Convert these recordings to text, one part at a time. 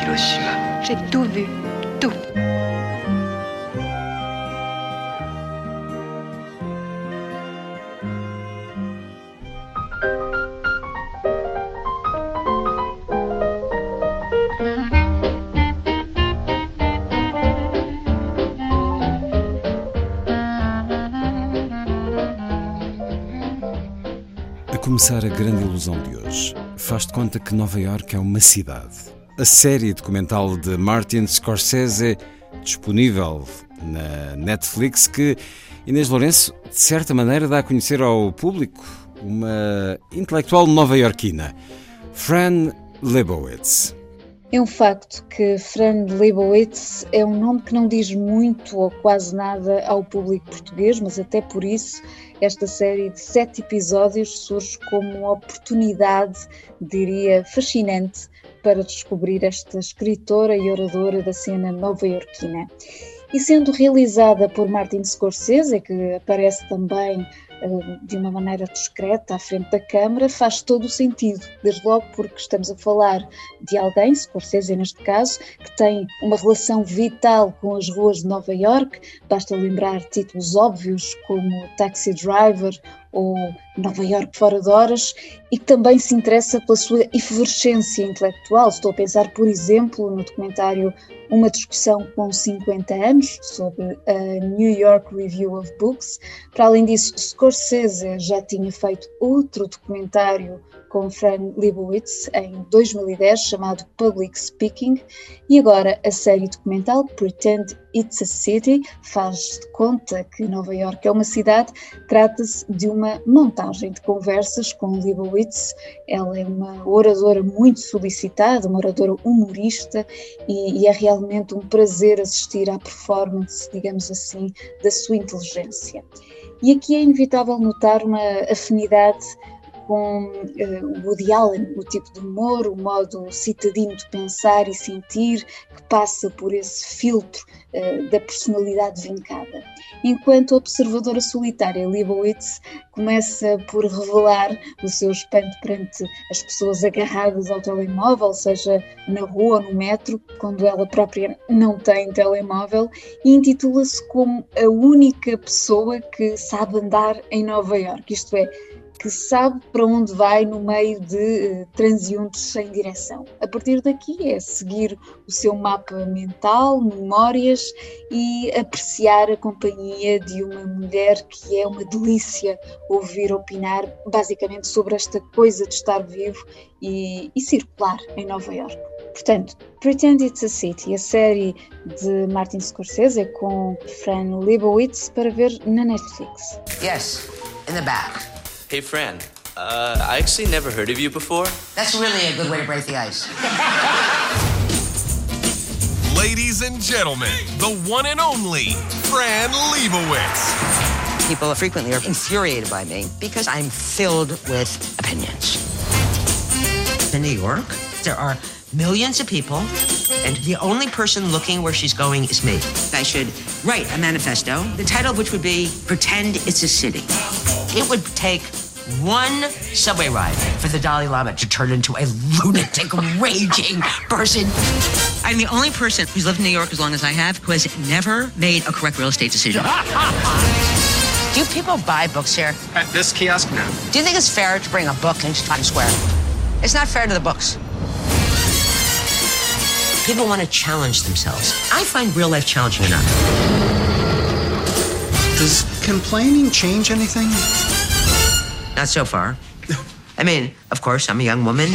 Hiroshima. J'ai tout vu, tout. A começar a grande ilusão de hoje, faz de conta que Nova York é uma cidade. A série documental de Martin Scorsese, disponível na Netflix, que Inês Lourenço, de certa maneira, dá a conhecer ao público uma intelectual nova-iorquina, Fran Lebowitz. É um facto que Fran Lebowitz é um nome que não diz muito ou quase nada ao público português, mas até por isso esta série de sete episódios surge como uma oportunidade, diria, fascinante para descobrir esta escritora e oradora da cena nova-iorquina. E sendo realizada por Martin Scorsese, que aparece também eh, de uma maneira discreta à frente da câmara, faz todo o sentido, desde logo porque estamos a falar de alguém, Scorsese neste caso, que tem uma relação vital com as ruas de Nova York, basta lembrar títulos óbvios como Taxi Driver ou Nova York fora de horas, e que também se interessa pela sua efervescência intelectual. Estou a pensar, por exemplo, no documentário Uma Discussão com 50 Anos, sobre a New York Review of Books. Para além disso, Scorsese já tinha feito outro documentário com Fran Lebowitz em 2010, chamado Public Speaking, e agora a série documental Pretend It's a City faz de conta que Nova York é uma cidade. Trata-se de uma montagem de conversas com Lebowitz. Ela é uma oradora muito solicitada, uma oradora humorista, e, e é realmente um prazer assistir à performance, digamos assim, da sua inteligência. E aqui é inevitável notar uma afinidade com uh, Woody Allen, o tipo de humor, o modo citadino de pensar e sentir que passa por esse filtro uh, da personalidade vincada. Enquanto a observadora solitária Leibowitz começa por revelar o seu espanto perante as pessoas agarradas ao telemóvel, seja na rua ou no metro, quando ela própria não tem telemóvel, e intitula-se como a única pessoa que sabe andar em Nova York, isto é, que sabe para onde vai no meio de uh, sem direção. A partir daqui é seguir o seu mapa mental, memórias e apreciar a companhia de uma mulher que é uma delícia ouvir opinar basicamente sobre esta coisa de estar vivo e, e circular em Nova York. Portanto, Pretend It's a City, a série de Martin Scorsese com Fran Lebowitz para ver na Netflix. Yes, in the back. Hey, Fran. Uh, I actually never heard of you before. That's really a good way to break the ice. Ladies and gentlemen, the one and only Fran Lebowitz. People frequently are infuriated by me because I'm filled with opinions. In New York, there are millions of people, and the only person looking where she's going is me. I should write a manifesto, the title of which would be Pretend It's a City. It would take one subway ride for the Dalai Lama to turn into a lunatic, raging person. I'm the only person who's lived in New York as long as I have who has never made a correct real estate decision. Do people buy books here? At this kiosk now. Do you think it's fair to bring a book into Times Square? It's not fair to the books. People want to challenge themselves. I find real life challenging enough. Does complaining change anything? Not so far. I mean, of course, I'm a young woman.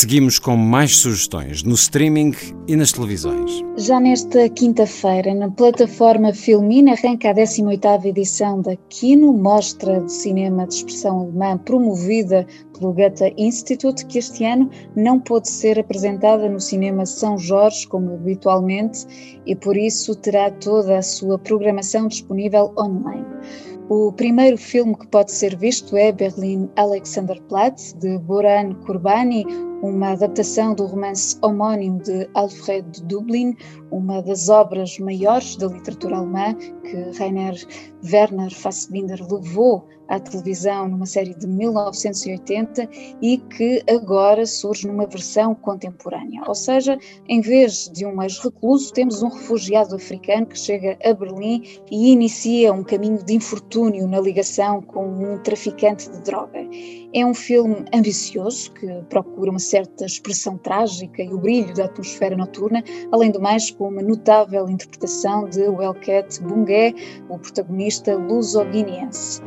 Seguimos com mais sugestões no streaming e nas televisões. Já nesta quinta-feira, na plataforma Filmin, arranca a 18ª edição da Kino, mostra de cinema de expressão alemã promovida pelo Goethe Institute, que este ano não pôde ser apresentada no cinema São Jorge, como habitualmente, e por isso terá toda a sua programação disponível online. O primeiro filme que pode ser visto é Berlin Alexanderplatz, de Boran Kurbani, uma adaptação do romance homónimo de Alfred Dublin, uma das obras maiores da literatura alemã que Rainer Werner Fassbinder levou à televisão numa série de 1980 e que agora surge numa versão contemporânea. Ou seja, em vez de um ex-recluso, temos um refugiado africano que chega a Berlim e inicia um caminho de infortúnio na ligação com um traficante de droga. É um filme ambicioso que procura uma certa expressão trágica e o brilho da atmosfera noturna, além do mais com uma notável interpretação de Welket Bungé, o protagonista luso-guineense.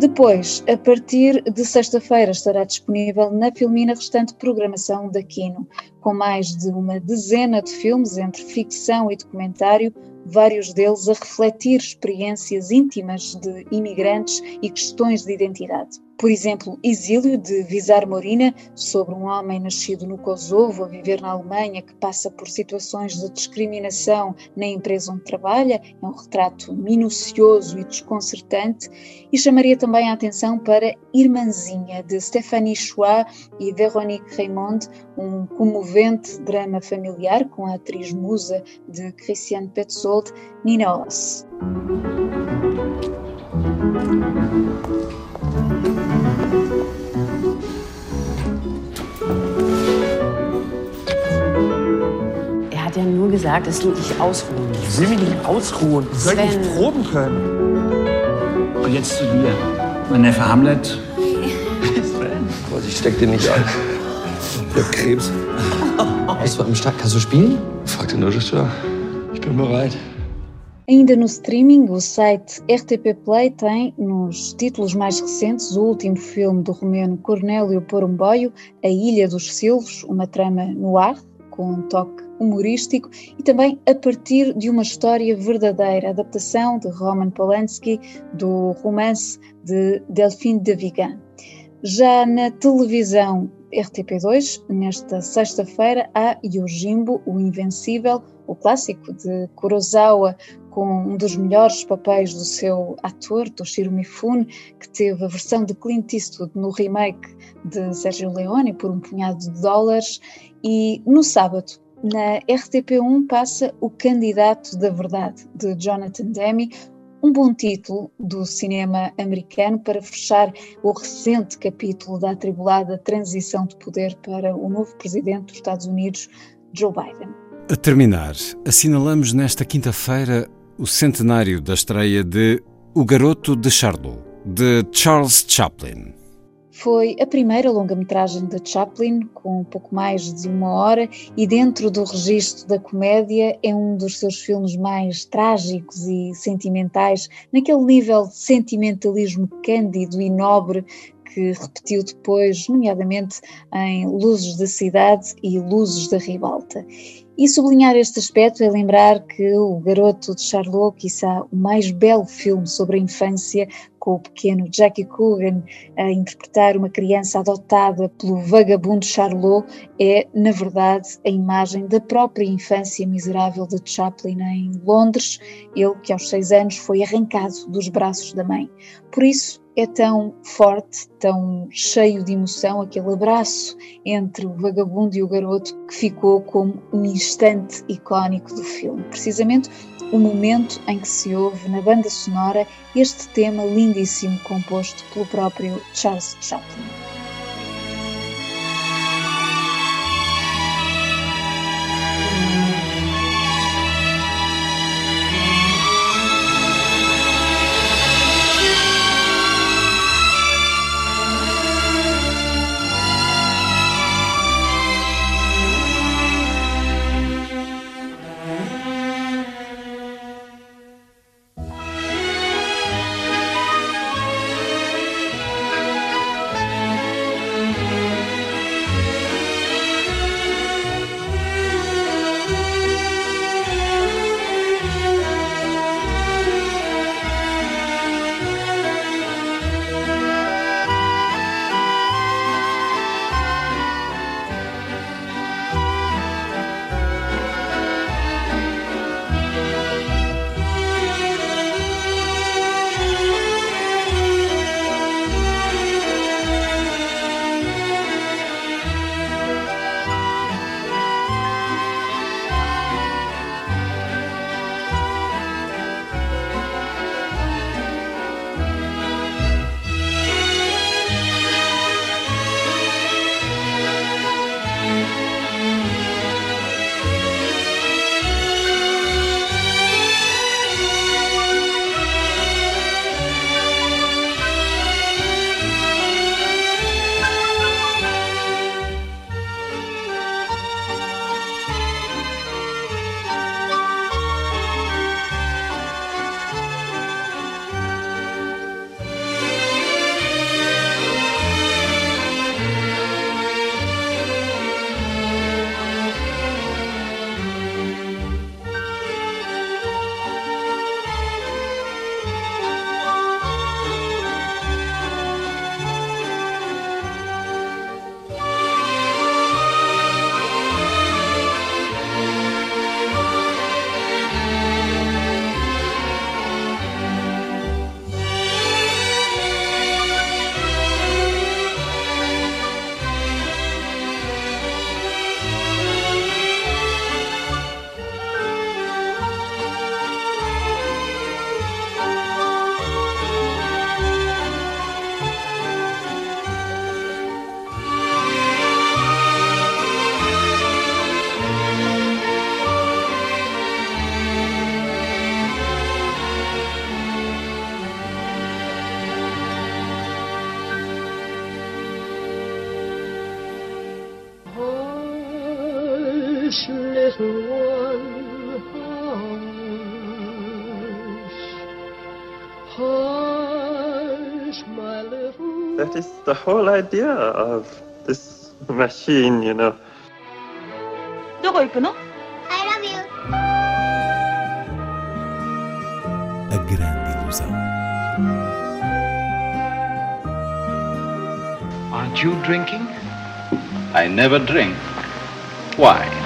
Depois, a partir de sexta-feira, estará disponível na Filmina restante programação da Kino, com mais de uma dezena de filmes entre ficção e documentário, vários deles a refletir experiências íntimas de imigrantes e questões de identidade. Por exemplo, Exílio, de Visar Morina, sobre um homem nascido no Kosovo a viver na Alemanha que passa por situações de discriminação na empresa onde trabalha, é um retrato minucioso e desconcertante, e chamaria também a atenção para Irmãzinha, de Stéphanie Chouat e Véronique Raymond, um comovente drama familiar com a atriz musa de Christiane Petzold, Nina Oss. Hat ja nur gesagt, dass du dich ausruhen musst. Ich will mich nicht ausruhen. Ich soll Sven. nicht proben können. Und jetzt zu dir. Mein Neffe Hamlet. Vorsicht, steck dir nicht an. Ich hab Krebs. Bist du am Start? Kannst du spielen? Frag den Regisseur. Ich bin bereit. Ainda no streaming, o site RTP Play tem, nos títulos mais recentes, o último filme do romeno Cornélio Porumboio, A Ilha dos Silvos, uma trama no ar, com um toque humorístico, e também a partir de uma história verdadeira, adaptação de Roman Polanski do romance de Delphine de Vigan. Já na televisão RTP2, nesta sexta-feira, há Yojimbo, o Invencível, o clássico de Kurosawa, com um dos melhores papéis do seu ator, Toshiro Mifune, que teve a versão de Clint Eastwood no remake de Sergio Leone por um punhado de dólares. E no sábado, na RTP1, passa O Candidato da Verdade, de Jonathan Demme, um bom título do cinema americano para fechar o recente capítulo da atribulada transição de poder para o novo presidente dos Estados Unidos, Joe Biden. A terminar, assinalamos nesta quinta-feira o centenário da estreia de O Garoto de Charlot, de Charles Chaplin. Foi a primeira longa-metragem de Chaplin, com pouco mais de uma hora, e dentro do registro da comédia é um dos seus filmes mais trágicos e sentimentais, naquele nível de sentimentalismo cândido e nobre que repetiu depois, nomeadamente em Luzes da Cidade e Luzes da Ribalta. E sublinhar este aspecto é lembrar que O Garoto de Charlot, quiçá o mais belo filme sobre a infância, com o pequeno Jackie Coogan a interpretar uma criança adotada pelo vagabundo Charlot, é, na verdade, a imagem da própria infância miserável de Chaplin em Londres, ele que aos seis anos foi arrancado dos braços da mãe. Por isso, é tão forte, tão cheio de emoção, aquele abraço entre o vagabundo e o garoto que ficou como um instante icónico do filme. Precisamente o momento em que se ouve na banda sonora este tema lindíssimo composto pelo próprio Charles Chaplin. this little one hush, hush, my little. That is the whole idea of this machine, you know. Where are we going? I love you. A grand illusion. Aren't you drinking? I never drink. Why?